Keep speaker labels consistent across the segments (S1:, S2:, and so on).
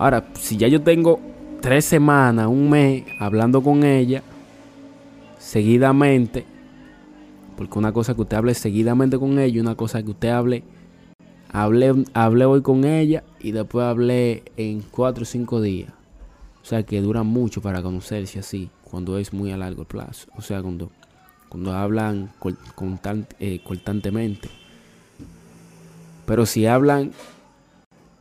S1: Ahora, si ya yo tengo tres semanas, un mes hablando con ella seguidamente, porque una cosa que usted hable seguidamente con ella, una cosa que usted hable, hablé, hablé hoy con ella y después hablé en cuatro o cinco días. O sea que dura mucho para conocerse así, cuando es muy a largo plazo. O sea, cuando, cuando hablan eh, constantemente. Pero si hablan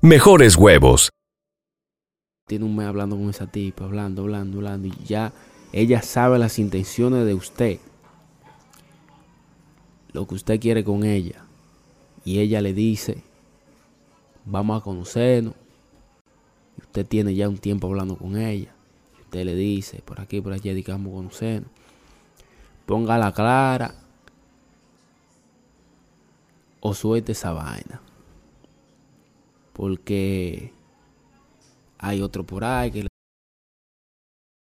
S2: mejores huevos.
S1: Tiene un mes hablando con esa tipa, hablando, hablando, hablando, y ya ella sabe las intenciones de usted. Lo que usted quiere con ella. Y ella le dice, vamos a conocernos. Usted tiene ya un tiempo hablando con ella. Usted le dice, por aquí, por allá, digamos conocernos. Ponga la clara. O suelte esa vaina porque hay otro por ahí que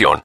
S2: información.